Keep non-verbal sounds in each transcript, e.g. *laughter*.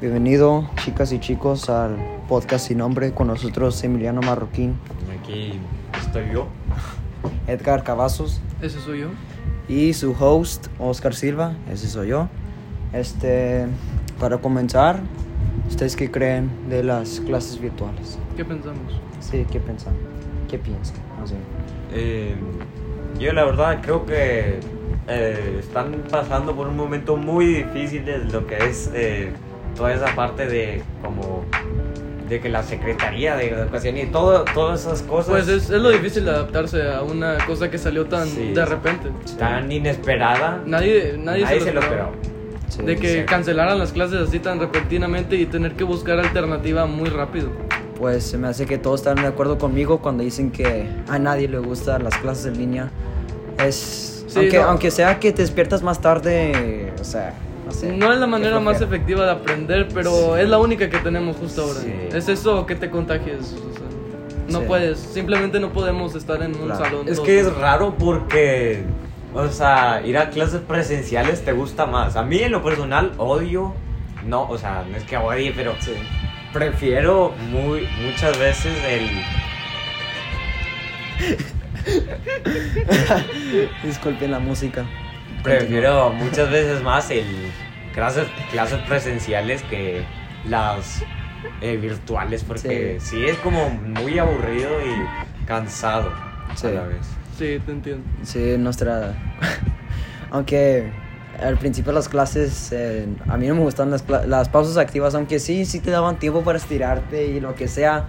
Bienvenido, chicas y chicos, al podcast sin nombre con nosotros Emiliano Marroquín, Aquí estoy yo. *laughs* Edgar Cavazos Ese soy yo. y su host Oscar Silva, ese soy yo. Este, para comenzar, ¿ustedes qué creen de las clases virtuales? ¿Qué pensamos? Sí, ¿qué piensan? ¿Qué piensan? Eh, yo la verdad creo que eh, están pasando por un momento muy difícil de lo que es eh, toda esa parte de como de que la Secretaría de Educación y todo, todas esas cosas Pues es, es lo difícil de adaptarse a una cosa que salió tan Sí. de repente. tan inesperada. Nadie, nadie, se lo esperó. Sí, De que sí. cancelaran las clases así tan repentinamente y tener que buscar alternativa muy rápido. Pues se me hace que todos están de acuerdo conmigo cuando dicen que a nadie le gustan las clases en línea. Es, Sí, aunque, no. aunque sea que te despiertas más tarde, o sea, no sé. No es la manera más efectiva de aprender, pero Sí. es la única que tenemos justo ahora. Sí. Es eso que te contagies. o sea, no Sí. puedes, simplemente no podemos estar en un Claro. salón. Es que es raro porque, o sea, ir a clases presenciales te gusta más. A mí en lo personal odio, no, o sea, no es que odie, pero Sí. prefiero muy, muchas veces el... *laughs* Disculpen la música. Prefiero muchas veces más el clases, clases presenciales que las eh, virtuales porque sí. es como muy aburrido y cansado Sí. a la vez. Sí, te entiendo. Sí, nuestra... *laughs* aunque al principio las clases, eh, a mí no me gustan las, las pausas activas, aunque sí, sí te daban tiempo para estirarte y lo que sea.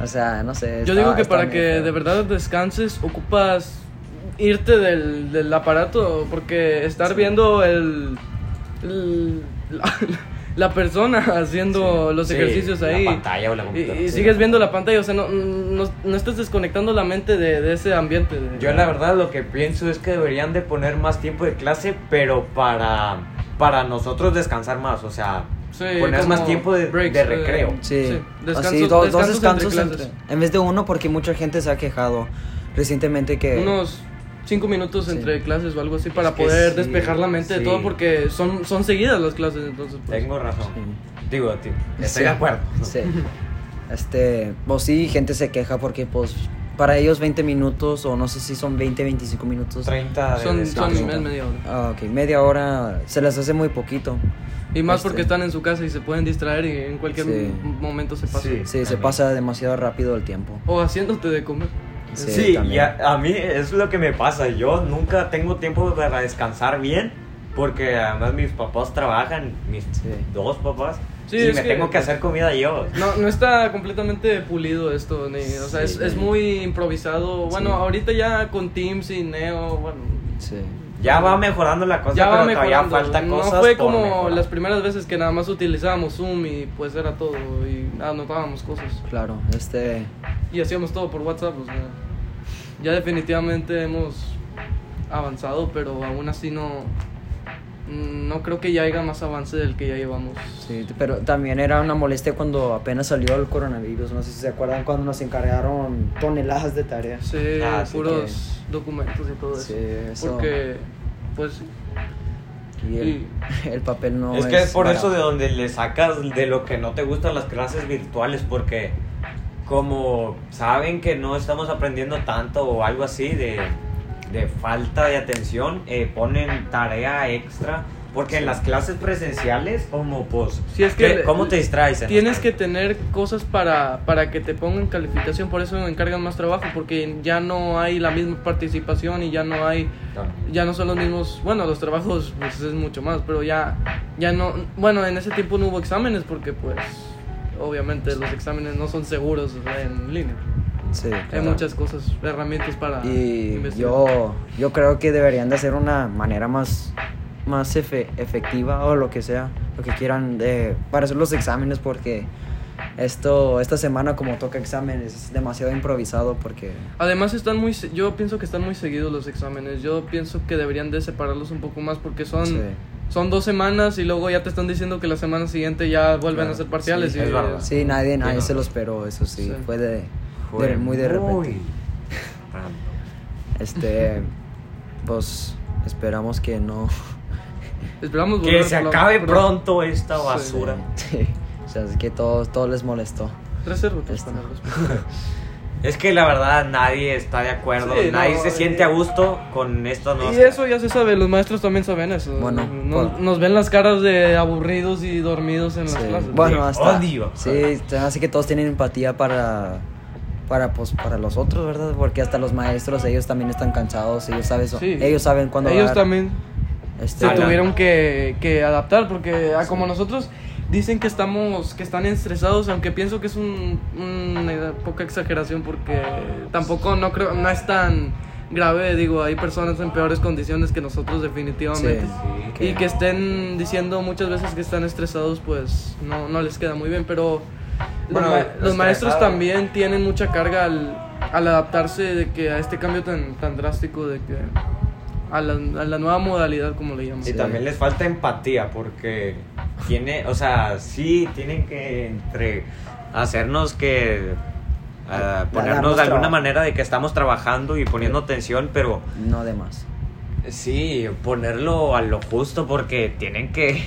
O sea, no sé. Yo estaba- digo que para que feo. de verdad descanses, ocupas irte del, del aparato, porque estar Sí. viendo el- la, la persona haciendo los Sí, ejercicios ahí. La pantalla o la Y, computadora. y Sí. sigues viendo la pantalla, o sea, no, no, no estás desconectando la mente de, de ese ambiente. de- Yo la verdad lo que pienso es que deberían de poner más tiempo de clase, pero para, para nosotros descansar más, o sea, Sí, poner más tiempo de, breaks, de eh, recreo. Sí, Sí, descansos- así, do- dos descansos descansos entre entre, en vez de uno porque mucha gente se ha quejado recientemente que Unos cinco minutos Sí. entre clases o algo así para Es que poder sí, despejar la mente de sí. todo, porque son, son seguidas las clases, entonces. pues, Tengo razón. Digo, ti- estoy Sí. de acuerdo. Sí. Este, pues sí, gente se queja porque pues para ellos 20 minutos o no sé si son 20, 25 minutos. 30 de Son, son media hora. Ah, ok, media hora se les hace muy poquito. Y más Este- porque están en su casa y se pueden distraer y en cualquier Sí. momento se pasa. Sí. Sí, se pasa demasiado rápido el tiempo. O haciéndote de comer. Sí, Sí, y a, a mí es lo que me pasa. Yo nunca tengo tiempo para descansar bien porque además mis papás trabajan, mis Sí. dos papás, Sí, y me que- tengo que hacer comida yo. No, no está completamente pulido esto, ni, o sea, es, es muy improvisado. Bueno, Sí. ahorita ya con Teams y Neo, bueno, Sí. Ya va mejorando la cosa, ya va pero todavía falta no cosas fue por como mejorar. las primeras veces que nada más utilizábamos Zoom y pues era todo y anotábamos cosas Claro, este y hacíamos todo por WhatsApp, o sea, ya definitivamente hemos avanzado, pero aún así no no creo que ya haya más avance del que ya llevamos. sí, pero también era una molestia cuando apenas salió el coronavirus, no sé si se acuerdan cuando nos encargaron toneladas de tareas. Sí, Ah, puros documentos y todo eso. Sí, eso. Porque pues Y el, el papel no es que es por barato. eso de donde le sacas de lo que no te gustan las clases virtuales, porque como saben que no estamos aprendiendo tanto o algo así de, de falta de atención, eh, ponen tarea extra. Porque en las clases presenciales, como pues, Sí, es que ¿qué- ¿cómo te distraes? Tienes que tener cosas para, para que te pongan calificación, por eso me encargan más trabajo, porque ya no hay la misma participación y ya no hay, ya no son los mismos, bueno, los trabajos pues es mucho más, pero ya, ya no, bueno, en ese tiempo no hubo exámenes porque pues, obviamente los exámenes no son seguros en línea. Sí, Hay muchas cosas, herramientas para Y investigar. yo, yo creo que deberían de hacer una manera más, más efe- efectiva o lo que sea, lo que quieran de, para hacer los exámenes porque esto, esta semana como toca exámenes es demasiado improvisado porque... Además están muy, yo pienso que están muy seguidos los exámenes. Yo pienso que deberían de separarlos un poco más porque son, Sí. son dos semanas y luego ya te están diciendo que la semana siguiente ya vuelven Claro, a ser parciales. sí, y es verdad. Sí, nadie, nadie se lo esperó, eso sí, Sí. fue de, Fue de- muy de repente. muy. *laughs* Este, pues esperamos que no, *laughs* Esperamos Que se acabe pronto esta basura. Sí. O sea, es que todo, todo les molestó. *laughs* Es que la verdad nadie está de acuerdo, Sí, nadie no, se eh, siente a gusto con esto. No Y eso ya se sabe, los maestros también saben eso. Bueno, nos, por- nos ven las caras de aburridos y dormidos en las Sí. clases. Bueno, hasta. odio. Sí, así que todos tienen empatía para. Para, pues, para los otros, ¿verdad? Porque hasta los maestros, ellos también están cansados, ellos saben, Sí. ellos saben cuándo Ellos también este, se Hablan. tuvieron que, que adaptar porque ah, como nosotros dicen que estamos que están estresados aunque pienso que es un, una poca exageración porque tampoco no creo no es tan grave digo hay personas en peores condiciones que nosotros definitivamente Sí, que- y que estén diciendo muchas veces que están estresados pues no, no les queda muy bien pero Bueno, ma- los maestros también tienen mucha carga al, al adaptarse de que a este cambio tan, tan drástico de que a la, a la nueva modalidad como le llaman. Y también les falta empatía porque tiene, o sea, sí tienen que entre hacernos que ah, ponernos de alguna manera de que estamos trabajando y poniendo atención, pero No de más. sí ponerlo a lo justo porque tienen que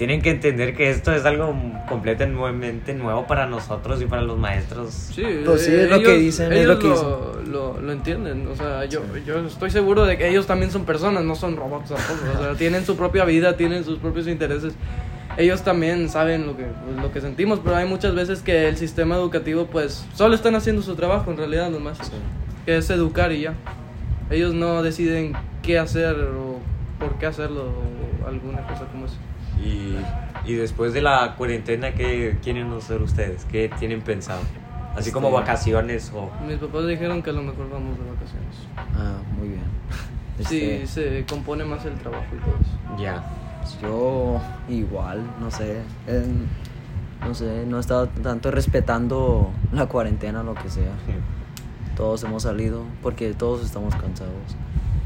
tienen que entender que esto es algo completamente nuevo para nosotros y para los maestros. Sí, Pues sí, es lo que dicen, es ellos lo que lo, lo- lo entienden. O sea, yo, yo estoy seguro de que ellos también son personas, no son robots tampoco. O sea, tienen su propia vida, tienen sus propios intereses. Ellos también saben lo que, pues, lo que sentimos, pero hay muchas veces que el sistema educativo, pues, solo están haciendo su trabajo en realidad, los maestros. Que es educar y ya. Ellos no deciden qué hacer o por qué hacerlo o alguna cosa como eso. Y, y después de la cuarentena, ¿qué quieren hacer ustedes? ¿Qué tienen pensado? Así como Este- vacaciones o... Mis papás dijeron que a lo mejor vamos de vacaciones. Ah, muy bien. *laughs* Sí, Este, se compone más el trabajo y todo eso. Ya. Yo igual, no sé. en- no sé, no he estado tanto respetando la cuarentena, lo que sea. Todos hemos salido porque todos estamos cansados.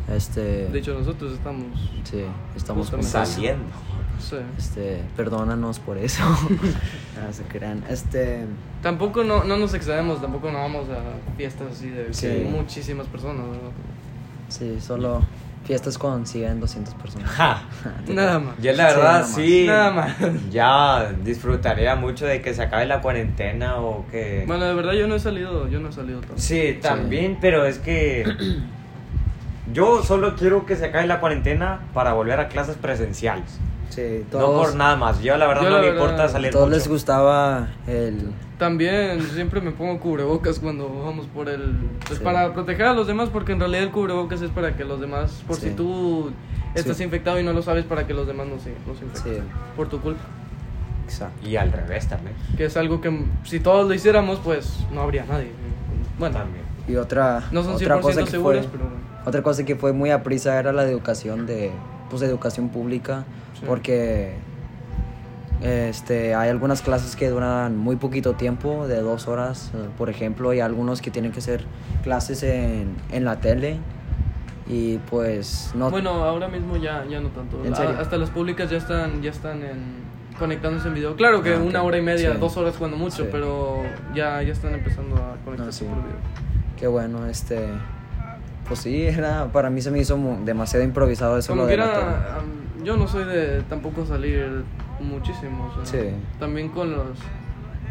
Este. De hecho, nosotros estamos. sí, estamos. Saliendo. Sí. Este, perdónanos por eso. *laughs* *laughs* no se crean. Este, Tampoco no, no nos excedemos, tampoco no vamos a fiestas así de Sí. que muchísimas personas. ¿no? sí, solo fiestas con 100, 200 personas. Ja. *laughs* Nada más. Yo la Sí, verdad nada más. sí, Nada más. ya disfrutaría mucho de que se acabe la cuarentena o que... Bueno, de verdad yo no he salido, yo no he salido tanto. Sí, también, pero es que *clears throat* yo solo quiero que se acabe la cuarentena para volver a clases presenciales. Sí, No todos, por nada más. Yo la verdad Yo no la me verdad- importa salir todos mucho. les gustaba el. También siempre me pongo cubrebocas cuando vamos por el... Pues Sí. para proteger a los demás, porque en realidad el cubrebocas es para que los demás, por Sí. si tú estás Sí. infectado y no lo sabes, para que los demás no se, no se infecten. Sí. Por tu culpa. Exacto. Y al revés también. Que es algo que si todos lo hiciéramos, pues no habría nadie. Bueno, También. Y otra, no son otra 100% cosa que seguras, fue, pero. Otra cosa que fue muy a prisa era la educación de, pues, educación pública, Sí. porque este, hay algunas clases que duran muy poquito tiempo, de dos horas, eh, por ejemplo, y algunos que tienen que ser clases en, en la tele, y pues no... Bueno, ahora mismo ya, ya no tanto. ¿En serio? hasta las públicas ya están, ya están en, conectándose en video. Claro que Ah, una hora y media, Sí. dos horas cuando mucho, Sí. pero ya, ya están empezando a conectarse Ah, por video. Qué bueno, este... Pues sí, era, para mí se me hizo demasiado improvisado eso. Como lo de la quiera, tele. am, yo no soy de tampoco salir muchísimo. o sea, Sí. También con los.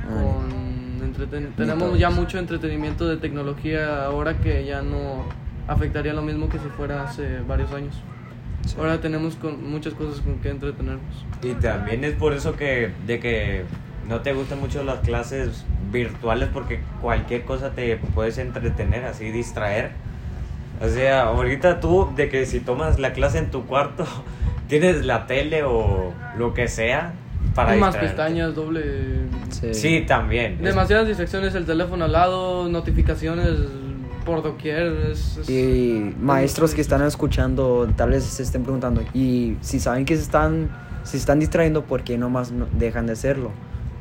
Ah, Con entreten- tenemos ya mucho entretenimiento de tecnología ahora que ya no afectaría lo mismo que si fuera hace varios años. Sí. Ahora tenemos con muchas cosas con que entretenernos. Y también es por eso que de que no te gustan mucho las clases virtuales porque cualquier cosa te puedes entretener, así distraer. O sea, ahorita tú de que si tomas la clase en tu cuarto, *laughs* tienes la tele o lo que sea para Más distraerte. pestañas, doble. Sí. Sí, también. Es- Demasiadas distracciones, el teléfono al lado, notificaciones por doquier. Es, es- Y maestros que están escuchando tal vez se estén preguntando, y si saben que se están, se están distrayendo, ¿por qué nomás no dejan de hacerlo?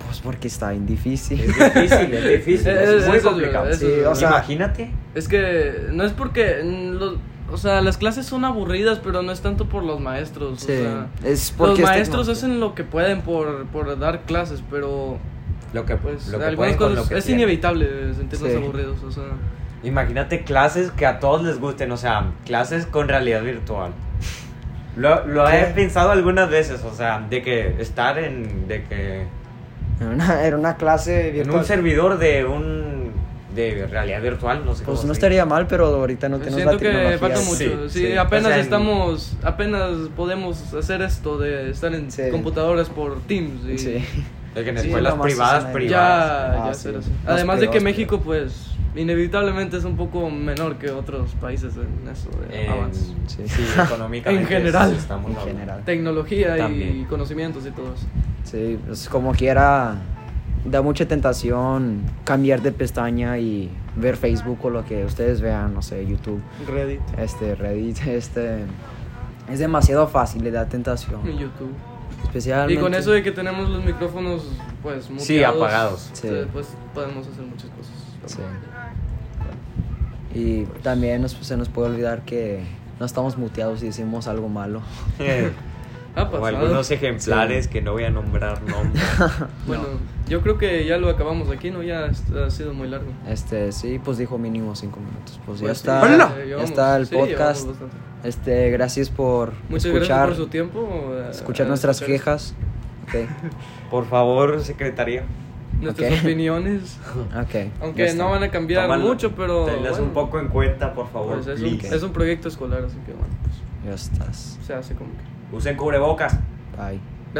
Pues porque está bien difícil. Es difícil, es *laughs* difícil, es, Es- muy eso complicado. verdad, eso Sí, es o verdad. sea, Imagínate. Es que no es porque. lo- o sea, las clases son aburridas, pero no es tanto por los maestros. Sí, o sea, es los porque es maestros hacen lo que pueden por, por dar clases, pero Lo que, pues lo que algunas pueden con cosas lo que es tienen. inevitable sentirnos Sí. aburridos. O sea, Imagínate clases que a todos les gusten, o sea, clases con realidad virtual. Lo, lo he pensado algunas veces, o sea, de que estar en. de que. Era una, *laughs* era una clase en virtual. un servidor de un. de realidad virtual, no sé Pues cómo no se estaría mal, pero ahorita no tenemos Siento la que tecnología. falta Sí, mucho. Sí, sí. apenas O sea, en- estamos, apenas podemos hacer esto de estar en Sí. computadoras por Teams. Y Sí. De que en Sí, escuelas nomás privadas, privadas. Ya, Ah, ya sí. ser así. Las Además de que privadas, México, pues, inevitablemente es un poco menor que otros países en eso de En- avance. Sí. sí, económicamente. *laughs* En general. estamos En general. Tecnología y También. conocimientos y todo eso. Sí, pues como quiera, da mucha tentación cambiar de pestaña y ver Facebook o lo que ustedes vean, no sé, YouTube, Reddit este, Reddit, *laughs* este... Es demasiado fácil, le da tentación. y YouTube. Especialmente... Y con eso de que tenemos los micrófonos, pues, muteados, Sí, apagados. Sí. eh, Pues podemos hacer muchas cosas. Sí. Y también nos- se nos puede olvidar que no estamos muteados y decimos algo malo. *laughs* Ha o pasado. algunos ejemplares que no voy a nombrar nombres. *laughs* Bueno, yo creo que ya lo acabamos aquí, ¿no? Ya ha sido muy largo. Este, sí, pues dijo mínimo cinco minutos. Pues, ya Pues está, sí, ya llevamos- está el sí, podcast. Este, gracias por Muchas escuchar, gracias por su tiempo. eh, escuchar eh, nuestras escuchar quejas. *laughs* Ok, Por favor, secretaría. Nuestras Ok. opiniones. *laughs* ok. Aunque no van a cambiar Tómalo- mucho, pero. Tenlas bueno, un poco en cuenta, por favor. pues es, un, es un proyecto escolar, así que bueno, pues Ya estás. se hace como que. Usen cubrebocas. Bye.